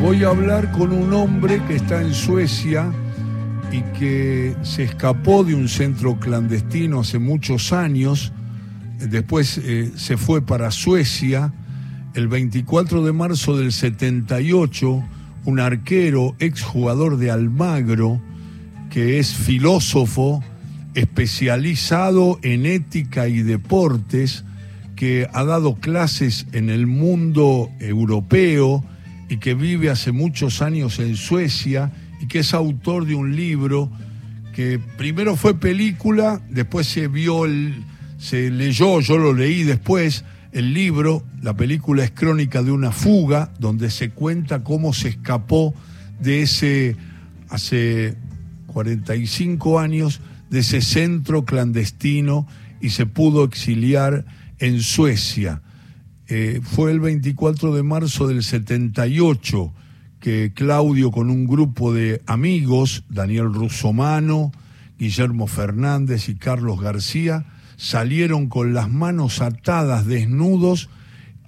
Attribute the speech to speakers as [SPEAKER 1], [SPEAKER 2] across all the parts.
[SPEAKER 1] Voy a hablar con un hombre que está en Suecia y que se escapó de un centro clandestino hace muchos años, después eh, se fue para Suecia, el 24 de marzo del 78, un arquero, exjugador de Almagro, que es filósofo, especializado en ética y deportes, que ha dado clases en el mundo europeo y que vive hace muchos años en Suecia y que es autor de un libro que primero fue película, después se vio, el, se leyó, yo lo leí después, el libro, la película es Crónica de una fuga, donde se cuenta cómo se escapó de ese, hace 45 años, de ese centro clandestino y se pudo exiliar en Suecia. Eh, fue el 24 de marzo del 78 que Claudio con un grupo de amigos, Daniel Russomano, Guillermo Fernández y Carlos García, salieron con las manos atadas, desnudos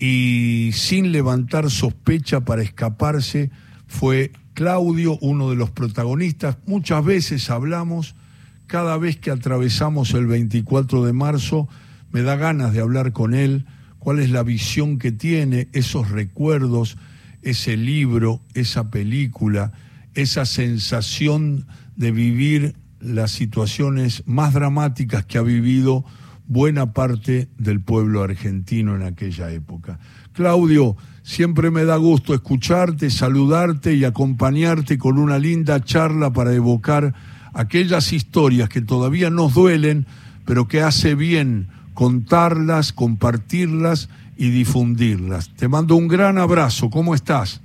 [SPEAKER 1] y sin levantar sospecha para escaparse. Fue Claudio uno de los protagonistas. Muchas veces hablamos, cada vez que atravesamos el 24 de marzo, me da ganas de hablar con él, cuál es la visión que tiene, esos recuerdos, ese libro, esa película, esa sensación de vivir las situaciones más dramáticas que ha vivido buena parte del pueblo argentino en aquella época. Claudio, siempre me da gusto escucharte, saludarte y acompañarte con una linda charla para evocar aquellas historias que todavía nos duelen, pero que hace bien contarlas, compartirlas y difundirlas. Te mando un gran abrazo, ¿cómo estás?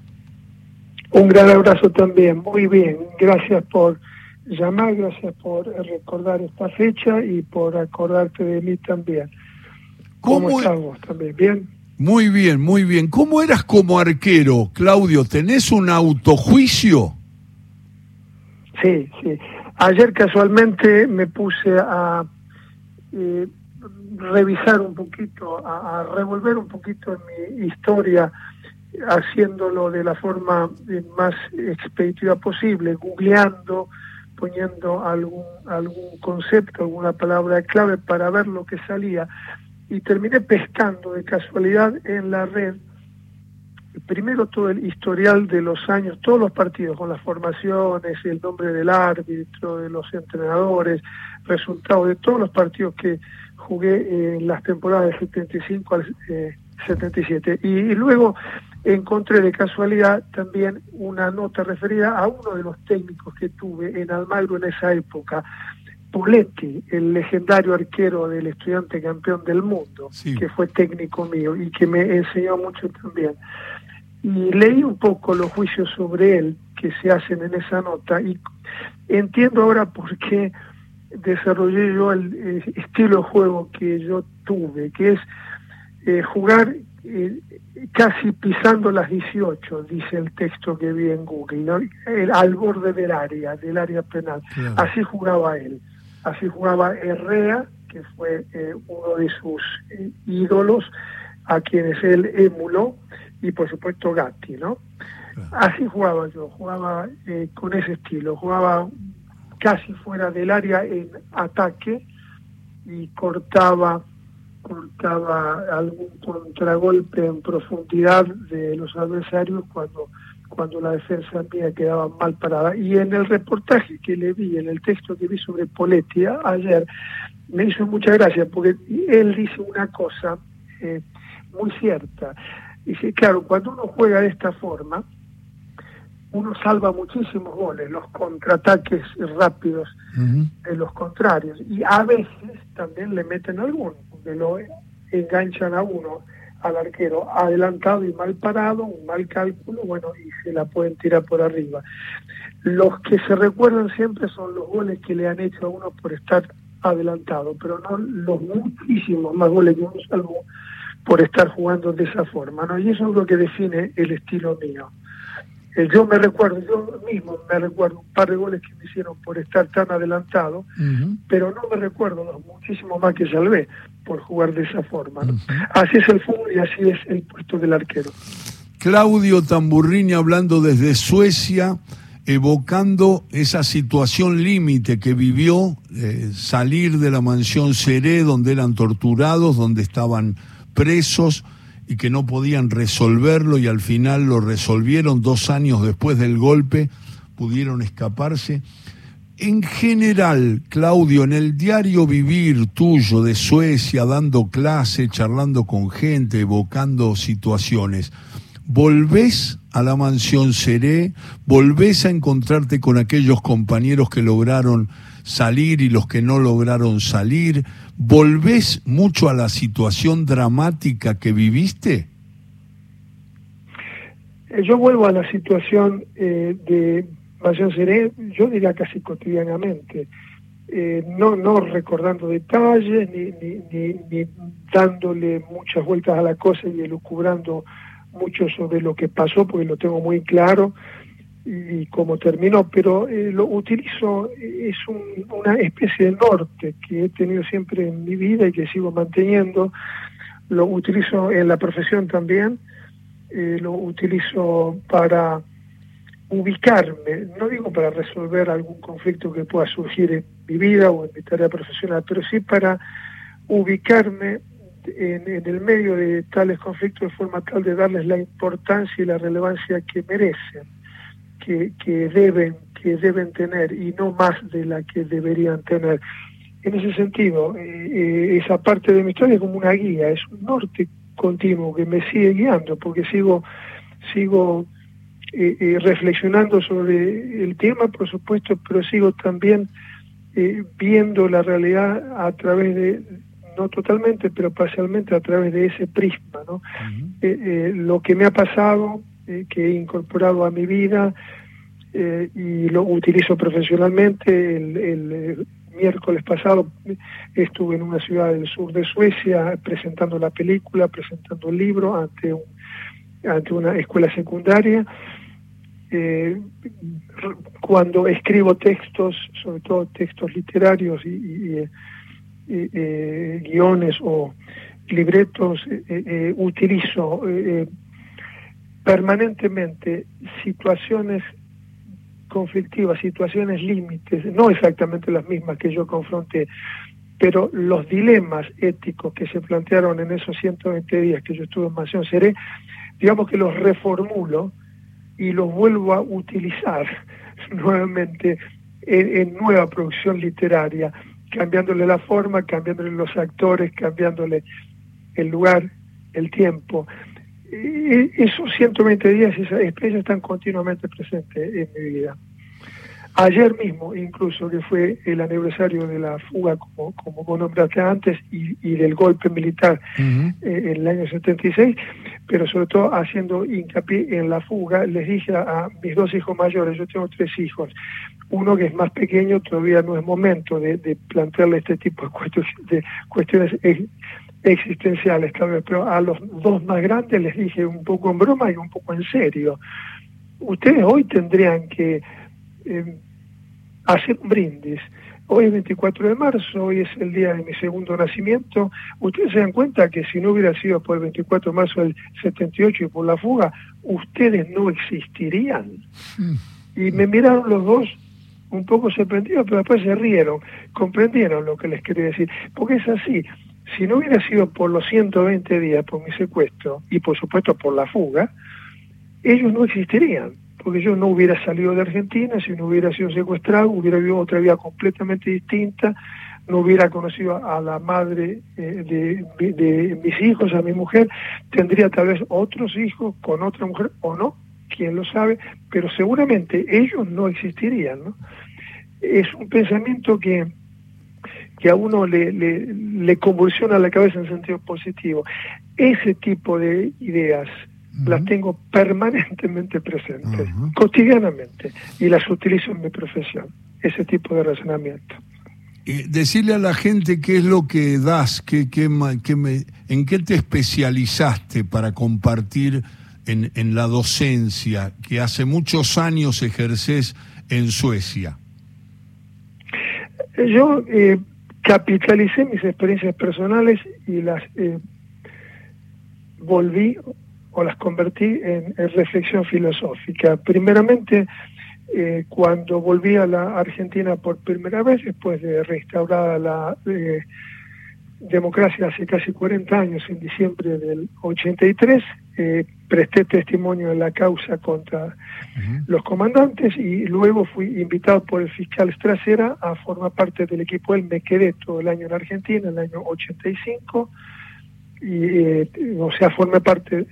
[SPEAKER 2] Un gran abrazo también, muy bien, gracias por llamar, gracias por recordar esta fecha y por acordarte de mí también. ¿Cómo, ¿Cómo estamos también? ¿Bien?
[SPEAKER 1] Muy bien, muy bien. ¿Cómo eras como arquero, Claudio? ¿Tenés un autojuicio?
[SPEAKER 2] Sí, sí. Ayer casualmente me puse a eh, revisar un poquito, a, revolver un poquito en mi historia, haciéndolo de la forma más expeditiva posible, googleando, poniendo algún, algún concepto, alguna palabra clave para ver lo que salía. Y terminé pescando de casualidad en la red primero todo el historial de los años, todos los partidos, con las formaciones, el nombre del árbitro, de los entrenadores, resultados de todos los partidos que jugué en las temporadas del 75 al 77. Eh, y, luego encontré de casualidad también una nota referida a uno de los técnicos que tuve en Almagro en esa época, Poletti, el legendario arquero del estudiante campeón del mundo, que fue técnico mío y que me enseñó mucho también. Y leí un poco los juicios sobre él que se hacen en esa nota y entiendo ahora por qué desarrollé yo el, estilo de juego que yo tuve, que es eh, jugar eh, casi pisando las 18, dice el texto que vi en Google, el, al borde del área, del área penal. Así jugaba él, así jugaba Herrea, que fue eh, uno de sus ídolos, a quienes él emuló, y por supuesto Gatti, ¿no? Así jugaba yo, jugaba con ese estilo, jugaba casi fuera del área en ataque y cortaba cortaba algún contragolpe en profundidad de los adversarios cuando cuando la defensa mía quedaba mal parada. Y en el reportaje que le vi, en el texto que vi sobre Poletti ayer, me hizo mucha gracia porque él dice una cosa eh, muy cierta. Dice, claro, cuando uno juega de esta forma, uno salva muchísimos goles, los contraataques rápidos de los contrarios. Y a veces también le meten alguno, porque lo enganchan a uno, al arquero, adelantado y mal parado, un mal cálculo, bueno, y se la pueden tirar por arriba. Los que se recuerdan siempre son los goles que le han hecho a uno por estar adelantado, pero no los muchísimos más goles que uno salvó por estar jugando de esa forma, ¿no? Y eso es lo que define el estilo mío. Eh, yo me recuerdo, yo mismo me recuerdo un par de goles que me hicieron por estar tan adelantado, pero no me recuerdo los muchísimos más que salvé por jugar de esa forma. Así es el fútbol y así es el puesto del arquero.
[SPEAKER 1] Claudio Tamburrini hablando desde Suecia, evocando esa situación límite que vivió, eh, salir de la mansión Seré, donde eran torturados, donde estaban presos y que no podían resolverlo y al final lo resolvieron dos años después del golpe, pudieron escaparse. En general, Claudio, en el diario vivir tuyo de Suecia, dando clase, charlando con gente, evocando situaciones, ¿volvés a la mansión Seré? ¿Volvés a encontrarte con aquellos compañeros que lograron salir y los que no lograron salir? ¿Volvés mucho a la situación dramática que viviste?
[SPEAKER 2] Eh, yo vuelvo a la situación eh, de Mansión Seré, yo diría casi cotidianamente. Eh, no, no recordando detalles, ni, ni, ni, dándole muchas vueltas a la cosa y elucubrando mucho sobre lo que pasó, porque lo tengo muy claro y, cómo terminó, pero eh, lo utilizo, es una especie de norte que he tenido siempre en mi vida y que sigo manteniendo, lo utilizo en la profesión también, eh, lo utilizo para ubicarme, no digo para resolver algún conflicto que pueda surgir en mi vida o en mi tarea profesional, pero sí para ubicarme en, el medio de tales conflictos de forma tal de darles la importancia y la relevancia que merecen, que, que deben que deben tener y no más de la que deberían tener. En ese sentido, eh, eh, esa parte de mi historia es como una guía, es un norte continuo que me sigue guiando, porque sigo, sigo eh, reflexionando sobre el tema, por supuesto, pero sigo también viendo la realidad a través de, no totalmente, pero parcialmente a través de ese prisma, ¿no? Eh, eh, lo que me ha pasado, eh, que he incorporado a mi vida y lo utilizo profesionalmente. El, miércoles pasado estuve en una ciudad del sur de Suecia presentando la película, presentando el libro ante un, ante una escuela secundaria. cuando escribo textos, sobre todo textos literarios y eh, guiones o libretos, eh, eh, utilizo permanentemente situaciones conflictivas, situaciones límites, no exactamente las mismas que yo confronté, pero los dilemas éticos que se plantearon en esos 120 días que yo estuve en Mansión Seré, digamos que los reformulo y los vuelvo a utilizar nuevamente en nueva producción literaria cambiándole la forma, cambiándole los actores, cambiándole el lugar, el tiempo. Esos 120 días, esas experiencias están continuamente presentes en mi vida. Ayer mismo, incluso, que fue el aniversario de la fuga, como, como vos nombraste antes, y, del golpe militar eh, en el año 76, pero sobre todo haciendo hincapié en la fuga, les dije a mis dos hijos mayores, yo tengo tres hijos, uno que es más pequeño todavía no es momento de, plantearle este tipo de cuestiones, de cuestiones existenciales, tal vez, pero a los dos más grandes les dije un poco en broma y un poco en serio. Ustedes hoy tendrían que eh, hacer un brindis. Hoy es 24 de marzo, hoy es el día de mi segundo nacimiento. Ustedes se dan cuenta que si no hubiera sido por el 24 de marzo del 78 y por la fuga, ustedes no existirían. Mm. Y me miraron los dos un poco sorprendidos, pero después se rieron, comprendieron lo que les quería decir. Porque es así, si no hubiera sido por los 120 días, por mi secuestro, y por supuesto por la fuga, ellos no existirían, porque yo no hubiera salido de Argentina, si no hubiera sido secuestrado, hubiera vivido otra vida completamente distinta, no hubiera conocido a la madre eh, de, de mis hijos, a mi mujer, tendría tal vez otros hijos con otra mujer o no, quién lo sabe, pero seguramente ellos no existirían. ¿no? Es un pensamiento que, que a uno le, le, convulsiona la cabeza en sentido positivo. Ese tipo de ideas las tengo permanentemente presentes, cotidianamente, y las utilizo en mi profesión, ese tipo de razonamiento.
[SPEAKER 1] decirle a la gente qué es lo que das, qué, qué, qué me, en qué te especializaste para compartir en, la docencia que hace muchos años ejerces en Suecia?
[SPEAKER 2] Yo eh, capitalicé mis experiencias personales y las eh, volví o las convertí en, reflexión filosófica. Primeramente, eh, cuando volví a la Argentina por primera vez, después de restaurada la eh, democracia hace casi 40 años, en diciembre del 83, eh, presté testimonio en la causa contra los comandantes y luego fui invitado por el fiscal Strasera a formar parte del equipo. Él me quedé todo el año en Argentina, en el año 85, y, eh, o sea, formé parte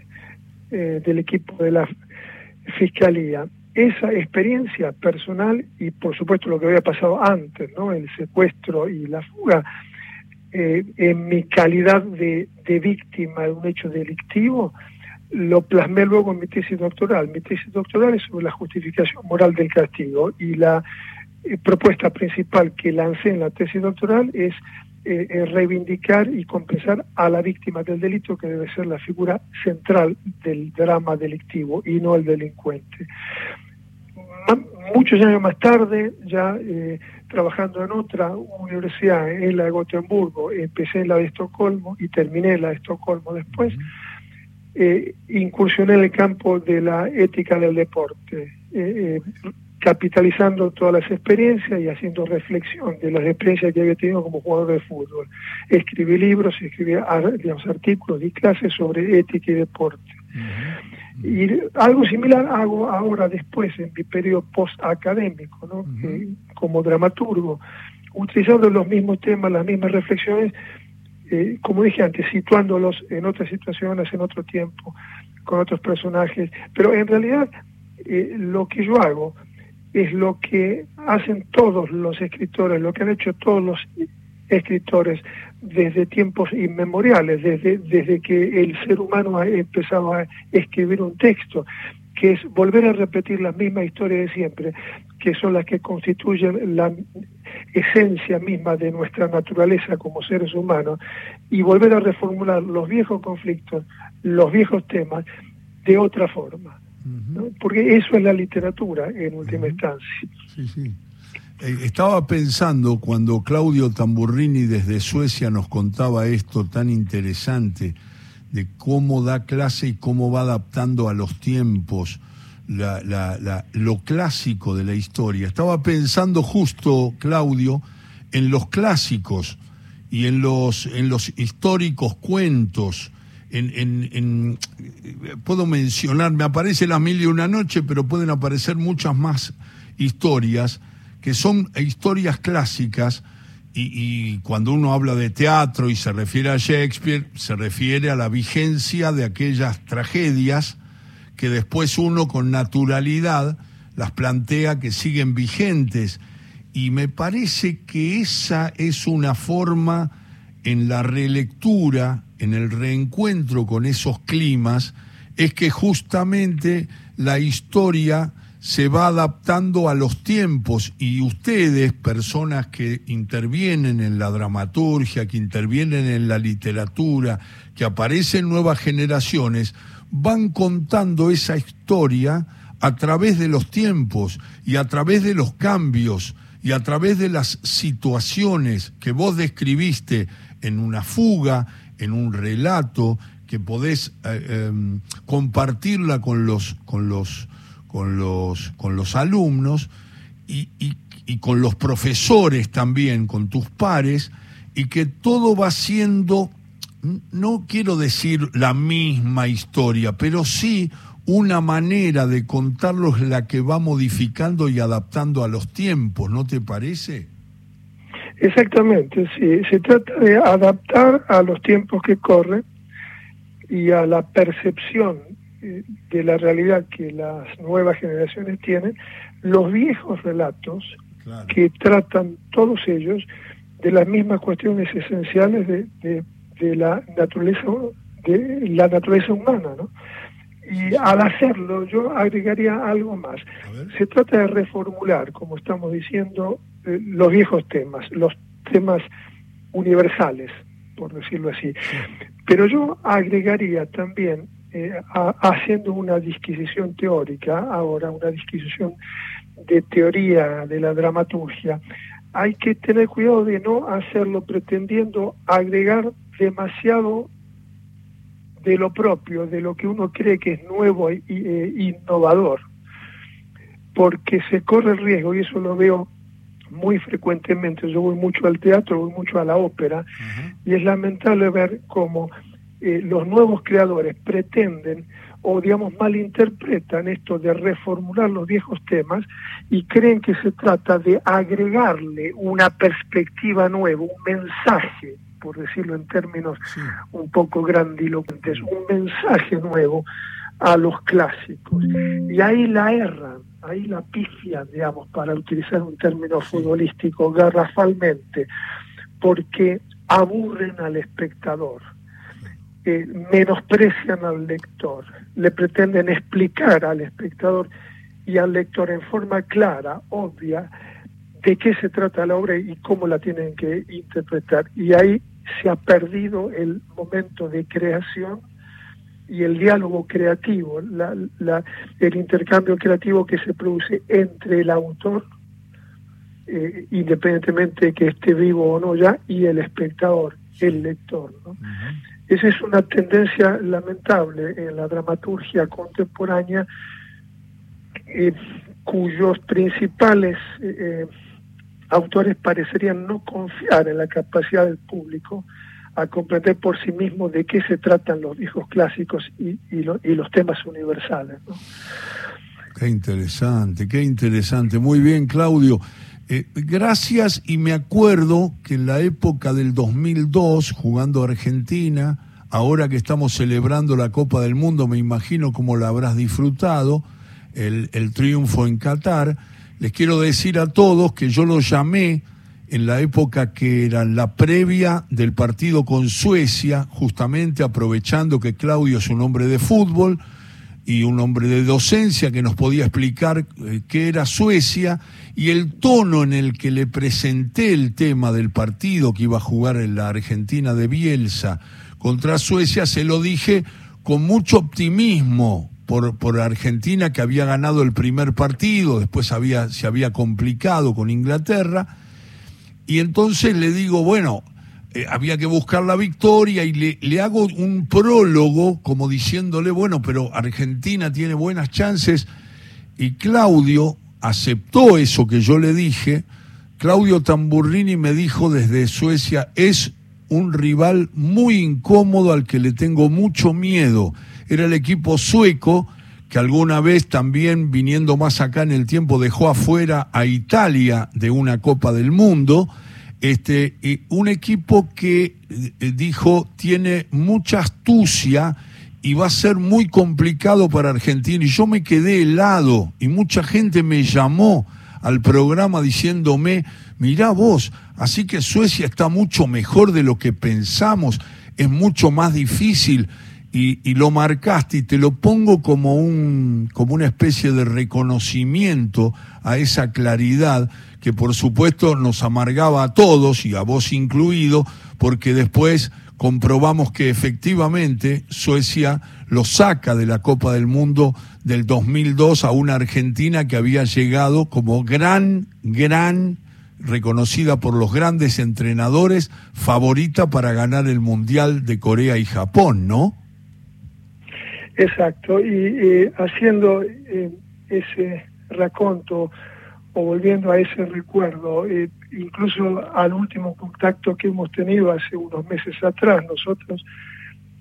[SPEAKER 2] eh, del equipo de la fiscalía. Esa experiencia personal y por supuesto lo que había pasado antes, ¿no? el secuestro y la fuga, eh, en mi calidad de, de víctima de un hecho delictivo, lo plasmé luego en mi tesis doctoral. Mi tesis doctoral es sobre la justificación moral del castigo y la eh, propuesta principal que lancé en la tesis doctoral es eh, reivindicar y compensar a la víctima del delito, que debe ser la figura central del drama delictivo y no el delincuente. muchos años más tarde, ya eh, trabajando en otra universidad, en la de Gotemburgo, empecé en la de Estocolmo y terminé en la de Estocolmo después eh, incursioné en el campo de la ética del deporte, eh, eh, capitalizando todas las experiencias y haciendo reflexión de las experiencias que había tenido como jugador de fútbol. Escribí libros, escribí digamos, artículos y clases sobre ética y deporte. Y algo similar hago ahora después, en mi periodo post-académico, ¿no? como dramaturgo, utilizando los mismos temas, las mismas reflexiones, eh, como dije antes, situándolos en otras situaciones, en otro tiempo, con otros personajes. Pero en realidad eh, lo que yo hago es lo que hacen todos los escritores, lo que han hecho todos los escritores desde tiempos inmemoriales, desde, desde que el ser humano ha empezado a escribir un texto, que es volver a repetir la misma historia de siempre, que son las que constituyen la esencia misma de nuestra naturaleza como seres humanos, y volver a reformular los viejos conflictos, los viejos temas, de otra forma. Porque eso es la literatura en última instancia.
[SPEAKER 1] Sí, sí. Eh, estaba pensando cuando Claudio Tamburrini desde Suecia nos contaba esto tan interesante de cómo da clase y cómo va adaptando a los tiempos lo clásico de la historia. Estaba pensando justo, Claudio, en los clásicos y en los, en los históricos cuentos. En, puedo mencionar, me aparece la mil y una noche, pero pueden aparecer muchas más historias que son historias clásicas y, cuando uno habla de teatro y se refiere a Shakespeare, se refiere a la vigencia de aquellas tragedias que después uno con naturalidad las plantea que siguen vigentes. Y me parece que esa es una forma en la relectura, en el reencuentro con esos climas, es que justamente la historia se va adaptando a los tiempos y ustedes, personas que intervienen en la dramaturgia, que intervienen en la literatura, que aparecen nuevas generaciones, van contando esa historia a través de los tiempos y a través de los cambios y a través de las situaciones que vos describiste en una fuga, en un relato, que podés eh, em, compartirla con los, con los con los, con los alumnos y, y, con los profesores también, con tus pares, y que todo va siendo, no quiero decir la misma historia, pero sí una manera de contarlos la que va modificando y adaptando a los tiempos, ¿no te parece?
[SPEAKER 2] Exactamente, sí. Se trata de adaptar a los tiempos que corren y a la percepción de la realidad que las nuevas generaciones tienen, los viejos relatos que tratan todos ellos de las mismas cuestiones esenciales de, de, la naturaleza de la naturaleza humana, ¿no? Y al hacerlo yo agregaría algo más. Se trata de reformular, como estamos diciendo, eh, los viejos temas, los temas universales, por decirlo así. Pero yo agregaría también eh, haciendo una disquisición teórica, ahora una disquisición de teoría de la dramaturgia, hay que tener cuidado de no hacerlo pretendiendo agregar demasiado de lo propio, de lo que uno cree que es nuevo e innovador, porque se corre el riesgo, y eso lo veo muy frecuentemente, yo voy mucho al teatro, voy mucho a la ópera, y es lamentable ver cómo eh, los nuevos creadores pretenden o digamos malinterpretan esto de reformular los viejos temas y creen que se trata de agregarle una perspectiva nueva, un mensaje, por decirlo en términos un poco grandilocuentes, un mensaje nuevo a los clásicos. Y ahí la erran, ahí la pifian, digamos, para utilizar un término futbolístico, garrafalmente, porque aburren al espectador menosprecian al lector, le pretenden explicar al espectador y al lector en forma clara, obvia, de qué se trata la obra y cómo la tienen que interpretar. Y ahí se ha perdido el momento de creación y el diálogo creativo, el intercambio creativo que se produce entre el autor, eh, independientemente de que esté vivo o no ya, y el espectador, el lector. ¿no? Esa es una tendencia lamentable en la dramaturgia contemporánea, eh, cuyos principales eh, autores parecerían no confiar en la capacidad del público a comprender por sí mismo de qué se tratan los viejos clásicos y, los temas universales.
[SPEAKER 1] Qué interesante, qué interesante. Muy bien, Claudio. Eh, gracias y me acuerdo que en la época del 2002, jugando Argentina, ahora que estamos celebrando la Copa del Mundo, me imagino cómo la habrás disfrutado, el triunfo en Qatar, les quiero decir a todos que yo lo llamé en la época que era la previa del partido con Suecia, justamente aprovechando que Claudio es un hombre de fútbol, y un hombre de docencia que nos podía explicar eh, qué era Suecia y el tono en el que le presenté el tema del partido que iba a jugar en la Argentina de Bielsa contra Suecia, se lo dije con mucho optimismo por, por Argentina que había ganado el primer partido, después había, se había complicado con Inglaterra, y entonces le digo, bueno, eh, había que buscar la victoria y le, le, hago un prólogo como diciéndole, bueno, pero Argentina tiene buenas chances y Claudio aceptó eso que yo le dije. Claudio Tamburrini me dijo desde Suecia, es un rival muy incómodo al que le tengo mucho miedo. Era el equipo sueco que alguna vez también viniendo más acá en el tiempo dejó afuera a Italia de una Copa del Mundo este, un equipo que eh, dijo tiene mucha astucia y va a ser muy complicado para Argentina. Y yo me quedé helado y mucha gente me llamó al programa diciéndome, mirá vos, así que Suecia está mucho mejor de lo que pensamos, es mucho más difícil. Y, y, lo marcaste y te lo pongo como un como una especie de reconocimiento a esa claridad que por supuesto nos amargaba a todos y a vos incluido, porque después comprobamos que efectivamente Suecia lo saca de la Copa del Mundo del 2002 a una Argentina que había llegado como gran, gran, reconocida por los grandes entrenadores, favorita para ganar el Mundial de Corea y Japón, ¿no?
[SPEAKER 2] Exacto, y haciendo eh, ese raconto o volviendo a ese recuerdo, eh, incluso al último contacto que hemos tenido hace unos meses atrás nosotros,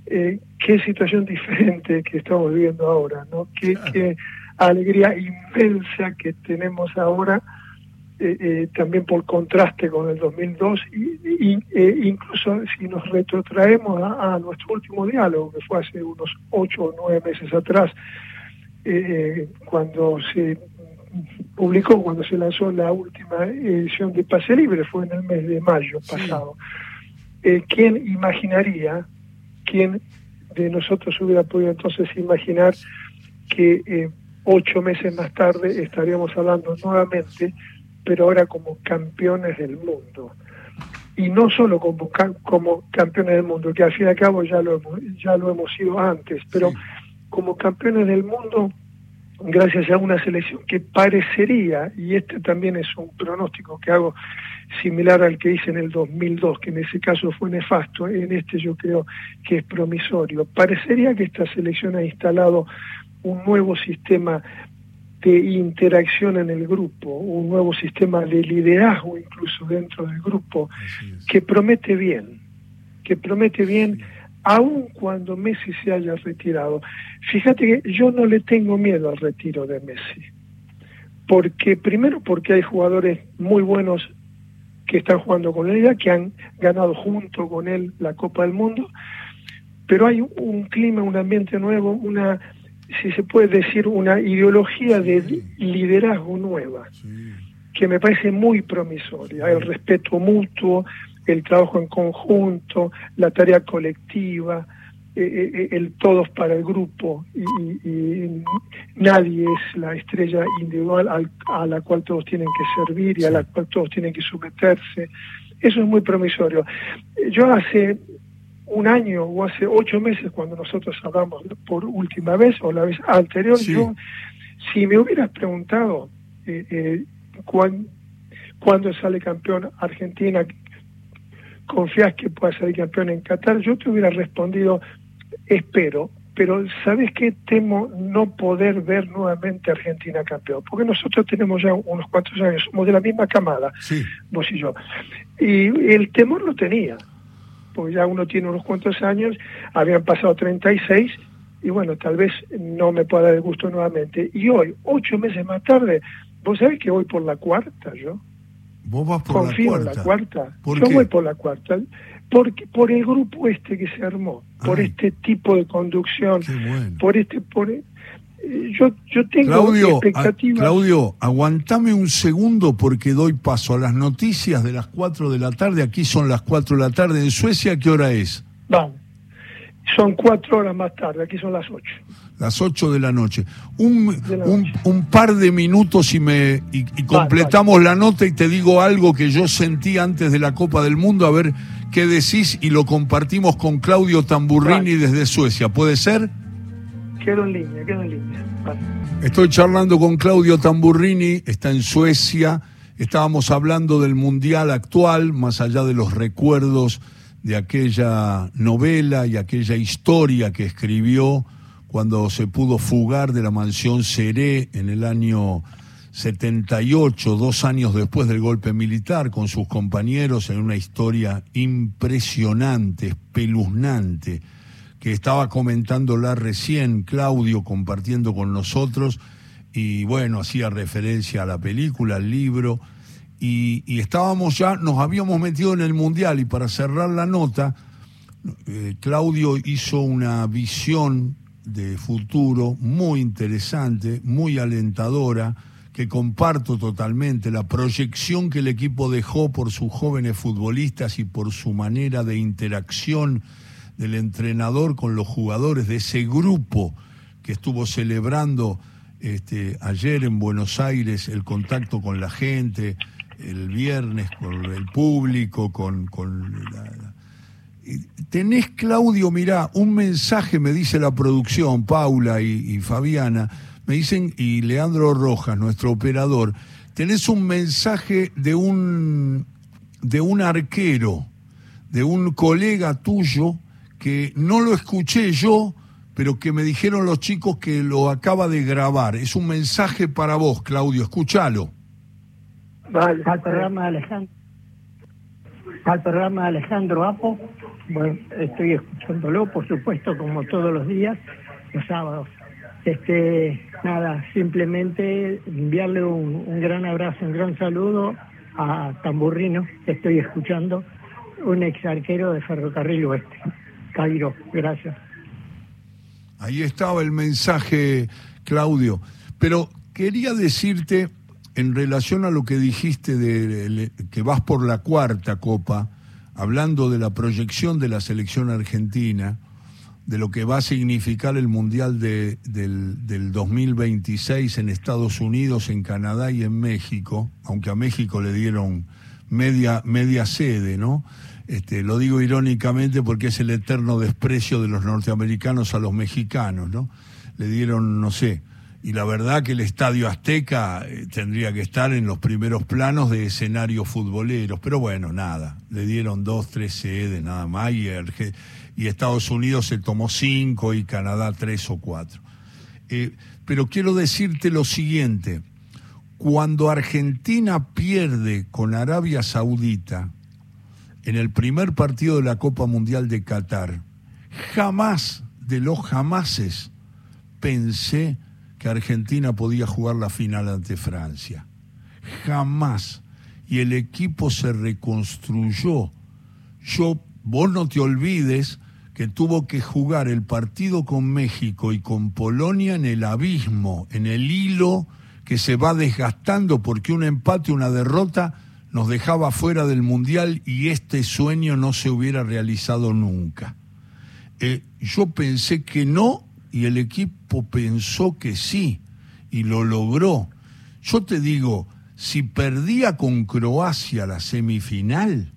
[SPEAKER 2] eh, qué situación diferente que estamos viviendo ahora, ¿no? Qué, alegría inmensa que tenemos ahora, eh, también por contraste con el 2002, y, incluso si nos retrotraemos a, a, nuestro último diálogo, que fue hace unos ocho o nueve meses atrás, cuando se publicó cuando se lanzó la última edición de Pase Libre, fue en el mes de mayo pasado. Eh, ¿Quién imaginaría, quién de nosotros hubiera podido entonces imaginar que eh, ocho meses más tarde estaríamos hablando nuevamente, pero ahora como campeones del mundo? Y no solo como, como campeones del mundo, que al fin y al cabo ya lo hemos, ya lo hemos sido antes, pero como campeones del mundo gracias a una selección que parecería, y este también es un pronóstico que hago similar al que hice en el 2002, que en ese caso fue nefasto, en este yo creo que es promisorio. Parecería que esta selección ha instalado un nuevo sistema de interacción en el grupo, un nuevo sistema de liderazgo incluso dentro del grupo, que promete bien, que promete bien aun cuando Messi se haya retirado. Fíjate que yo no le tengo miedo al retiro de Messi, porque primero porque hay jugadores muy buenos que están jugando con él, que han ganado junto con él la Copa del Mundo, pero hay un clima, un ambiente nuevo, una, si se puede decir, una ideología de liderazgo nueva, que me parece muy promisoria, el respeto mutuo, el trabajo en conjunto, la tarea colectiva, eh, eh, eh, el todos para el grupo y, nadie es la estrella individual a la cual todos tienen que servir y a la cual todos tienen que someterse. Eso es muy promisorio. Yo hace un año o hace ocho meses cuando nosotros hablamos por última vez o la vez anterior, yo, si me hubieras preguntado eh, cuándo sale campeón Argentina, confías que pueda salir campeón en Qatar, yo te hubiera respondido espero, pero ¿sabes qué? Temo no poder ver nuevamente a Argentina campeón, porque nosotros tenemos ya unos cuantos años, somos de la misma camada, vos y yo. Y el temor lo tenía, porque ya uno tiene unos cuantos años, habían pasado 36, y bueno, tal vez no me pueda dar el gusto nuevamente. Y hoy, ocho meses más tarde, vos sabés que voy por la cuarta, yo.
[SPEAKER 1] ¿Vos vas por
[SPEAKER 2] Confío
[SPEAKER 1] la cuarta?
[SPEAKER 2] en la cuarta. yo voy por la cuarta porque por el grupo este que se armó, por este tipo de conducción, por este por yo yo tengo
[SPEAKER 1] Claudio,
[SPEAKER 2] expectativas.
[SPEAKER 1] Claudio, aguantame un segundo porque doy paso a las noticias de las 4 de la tarde. Aquí son las 4 de la tarde. ¿En Suecia qué hora es?
[SPEAKER 2] Vamos. Son cuatro horas más tarde, aquí son las 8.
[SPEAKER 1] Las 8 de la noche. Un, un, un, par de minutos y, me, y, completamos la nota y te digo algo que yo sentí antes de la Copa del Mundo, a ver qué decís y lo compartimos con Claudio Tamburrini desde Suecia. ¿Puede ser?
[SPEAKER 2] Quedo en línea, quedo en línea.
[SPEAKER 1] Estoy charlando con Claudio Tamburrini, está en Suecia. Estábamos hablando del Mundial actual, más allá de los recuerdos de aquella novela y aquella historia que escribió cuando se pudo fugar de la mansión Seré en el año 78, dos años después del golpe militar, con sus compañeros en una historia impresionante, espeluznante, que estaba comentándola recién Claudio compartiendo con nosotros, y bueno, hacía referencia a la película, al libro, y, estábamos ya, nos habíamos metido en el Mundial, y para cerrar la nota, eh, Claudio hizo una visión de futuro muy interesante, muy alentadora, que comparto totalmente, la proyección que el equipo dejó por sus jóvenes futbolistas y por su manera de interacción del entrenador con los jugadores de ese grupo que estuvo celebrando este, ayer en Buenos Aires el contacto con la gente, el viernes con el público, con, Tenés, Claudio, mirá, un mensaje, me dice la producción, Paula y Fabiana, me dicen, y Leandro Rojas, nuestro operador, tenés un mensaje de un, de un arquero, de un colega tuyo, que no lo escuché yo, pero que me dijeron los chicos que lo acaba de grabar. Es un mensaje para vos, Claudio, escúchalo.
[SPEAKER 3] Vale. Al programa Alejandro. Al programa Alejandro Apo, bueno, estoy escuchándolo, por supuesto, como todos los días, los sábados. Este, nada, simplemente enviarle un, gran abrazo, un gran saludo a Tamburrino, que estoy escuchando, un ex arquero de Ferrocarril Oeste. Cairo, gracias.
[SPEAKER 1] Ahí estaba el mensaje, Claudio. Pero quería decirte, en relación a lo que dijiste de que vas por la cuarta copa, hablando de la proyección de la selección argentina, de lo que va a significar el Mundial de, del, del 2026 en Estados Unidos, en Canadá y en México, aunque a México le dieron media, media sede, ¿no? Este, lo digo irónicamente porque es el eterno desprecio de los norteamericanos a los mexicanos, ¿no? Le dieron, no sé, y la verdad que el Estadio Azteca eh, tendría que estar en los primeros planos de escenarios futboleros, pero bueno, nada, le dieron dos, tres sedes nada más y, Estados Unidos se tomó cinco y Canadá tres o cuatro. Eh, pero quiero decirte lo siguiente, cuando Argentina pierde con Arabia Saudita en el primer partido de la Copa Mundial de Qatar, jamás de los jamases pensé Argentina podía jugar la final ante Francia. Jamás. Y el equipo se reconstruyó. Yo, vos no te olvides que tuvo que jugar el partido con México y con Polonia en el abismo, en el hilo que se va desgastando porque un empate, una derrota nos dejaba fuera del Mundial y este sueño no se hubiera realizado nunca. Eh, yo pensé que no y el equipo pensó que sí y lo logró. Yo te digo, si perdía con Croacia la semifinal,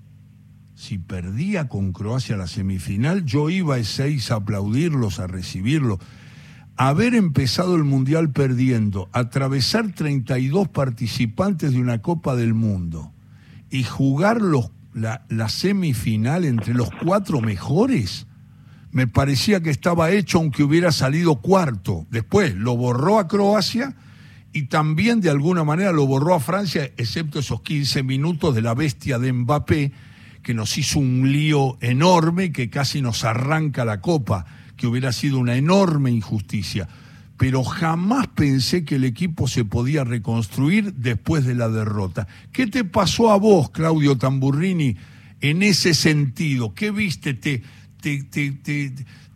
[SPEAKER 1] si perdía con Croacia la semifinal, yo iba a seis a aplaudirlos, a recibirlos. Haber empezado el Mundial perdiendo, atravesar 32 participantes de una Copa del Mundo y jugar la, la semifinal entre los cuatro mejores, me parecía que estaba hecho aunque hubiera salido cuarto. Después lo borró a Croacia y también de alguna manera lo borró a Francia, excepto esos 15 minutos de la bestia de Mbappé, que nos hizo un lío enorme que casi nos arranca la copa, que hubiera sido una enorme injusticia. Pero jamás pensé que el equipo se podía reconstruir después de la derrota. ¿Qué te pasó a vos, Claudio Tamburrini, en ese sentido? ¿Qué viste? ¿Te, te, te,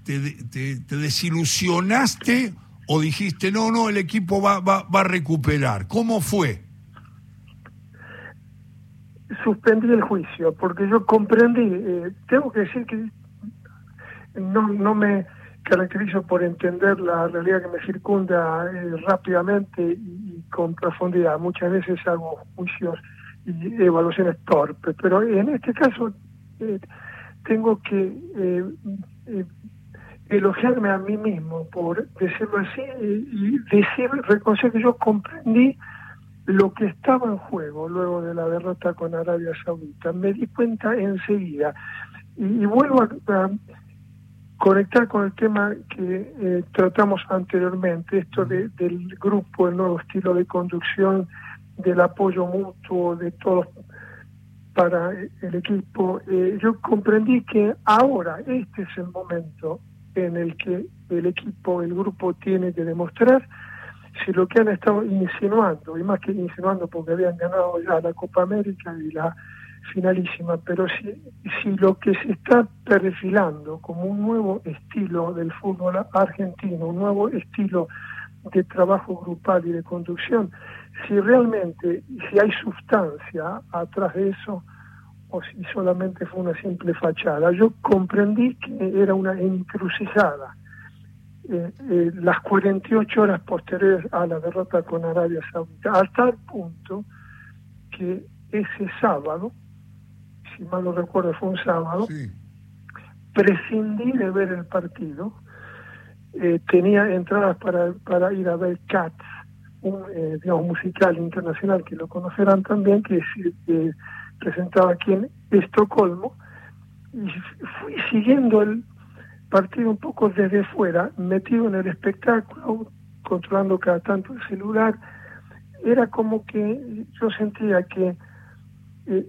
[SPEAKER 1] te, te desilusionaste o dijiste, no, no, el equipo va, va, va a recuperar? ¿Cómo fue?
[SPEAKER 2] Suspendí el juicio porque yo comprendí, eh, tengo que decir que no, no me caracterizo por entender la realidad que me circunda eh, rápidamente y, con profundidad. Muchas veces hago juicios y evaluaciones torpes, pero en este caso eh, tengo que eh, eh, elogiarme a mí mismo por decirlo así y decir, reconocer que yo comprendí lo que estaba en juego luego de la derrota con Arabia Saudita. Me di cuenta enseguida y, vuelvo a, conectar con el tema que eh, tratamos anteriormente, esto de, del grupo, el nuevo estilo de conducción, del apoyo mutuo de todos para el equipo, eh, yo comprendí que ahora este es el momento en el que el equipo, el grupo tiene que demostrar si lo que han estado insinuando, y más que insinuando porque habían ganado ya la Copa América y la finalísima, pero si, si lo que se está perfilando como un nuevo estilo del fútbol argentino, un nuevo estilo de trabajo grupal y de conducción, si realmente, si hay sustancia atrás de eso, o si solamente fue una simple fachada. Yo comprendí que era una encrucijada. Eh, eh, las 48 horas posteriores a la derrota con Arabia Saudita, al tal punto que ese sábado, si mal no recuerdo fue un sábado, prescindí de ver el partido, eh, tenía entradas para, para ir a ver Cats, un digamos, musical internacional que lo conocerán también, que es presentaba aquí en Estocolmo, y fui siguiendo el partido un poco desde fuera, metido en el espectáculo, controlando cada tanto el celular. Era como que yo sentía que eh,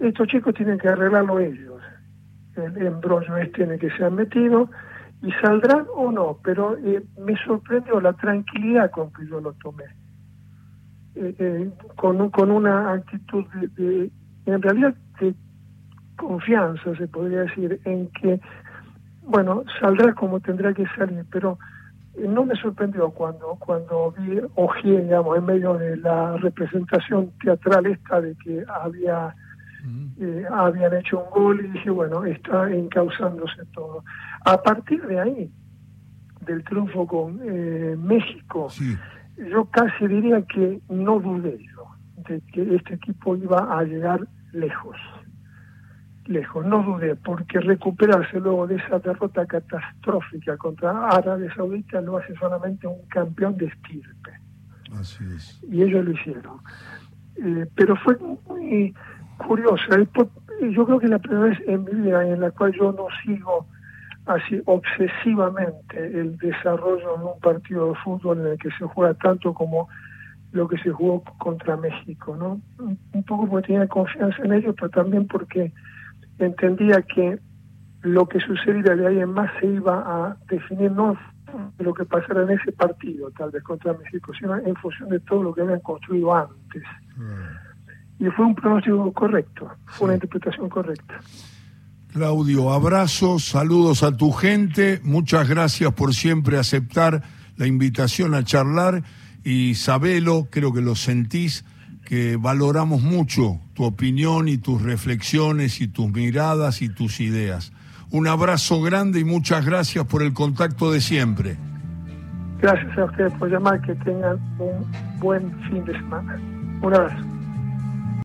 [SPEAKER 2] estos chicos tienen que arreglarlo ellos. El embrollo este en que se han metido y saldrán o no, pero eh, me sorprendió la tranquilidad con que yo lo tomé. Eh, con, con una actitud de, en realidad de confianza, se podría decir, en que, bueno, saldrá como tendrá que salir, pero eh, no me sorprendió cuando cuando vi, ojeé, digamos, en medio de la representación teatral esta de que había eh, habían hecho un gol y dije, bueno, está encauzándose todo. A partir de ahí, del triunfo con eh, México, yo casi diría que no dudé yo de que este equipo iba a llegar lejos. lejos, no dudé, porque recuperarse luego de esa derrota catastrófica contra Arabia Saudita lo hace solamente un campeón de estirpe.
[SPEAKER 1] Así es.
[SPEAKER 2] Y ellos lo hicieron. Eh, pero fue muy curioso. Yo creo que la primera vez en mi vida en la cual yo no sigo así obsesivamente el desarrollo de un partido de fútbol en el que se juega tanto como lo que se jugó contra México, ¿no? Un poco porque tenía confianza en ellos, pero también porque entendía que lo que sucediera de ahí en más se iba a definir no lo que pasara en ese partido, tal vez contra México, sino en función de todo lo que habían construido antes. Mm. Y fue un pronóstico correcto, fue una interpretación correcta.
[SPEAKER 1] Claudio, abrazos, saludos a tu gente, muchas gracias por siempre aceptar la invitación a charlar y sabelo, creo que lo sentís, que valoramos mucho tu opinión y tus reflexiones y tus miradas y tus ideas. Un abrazo grande y muchas gracias por el contacto de siempre.
[SPEAKER 2] Gracias a ustedes por llamar, que tengan un buen fin de semana. Un abrazo.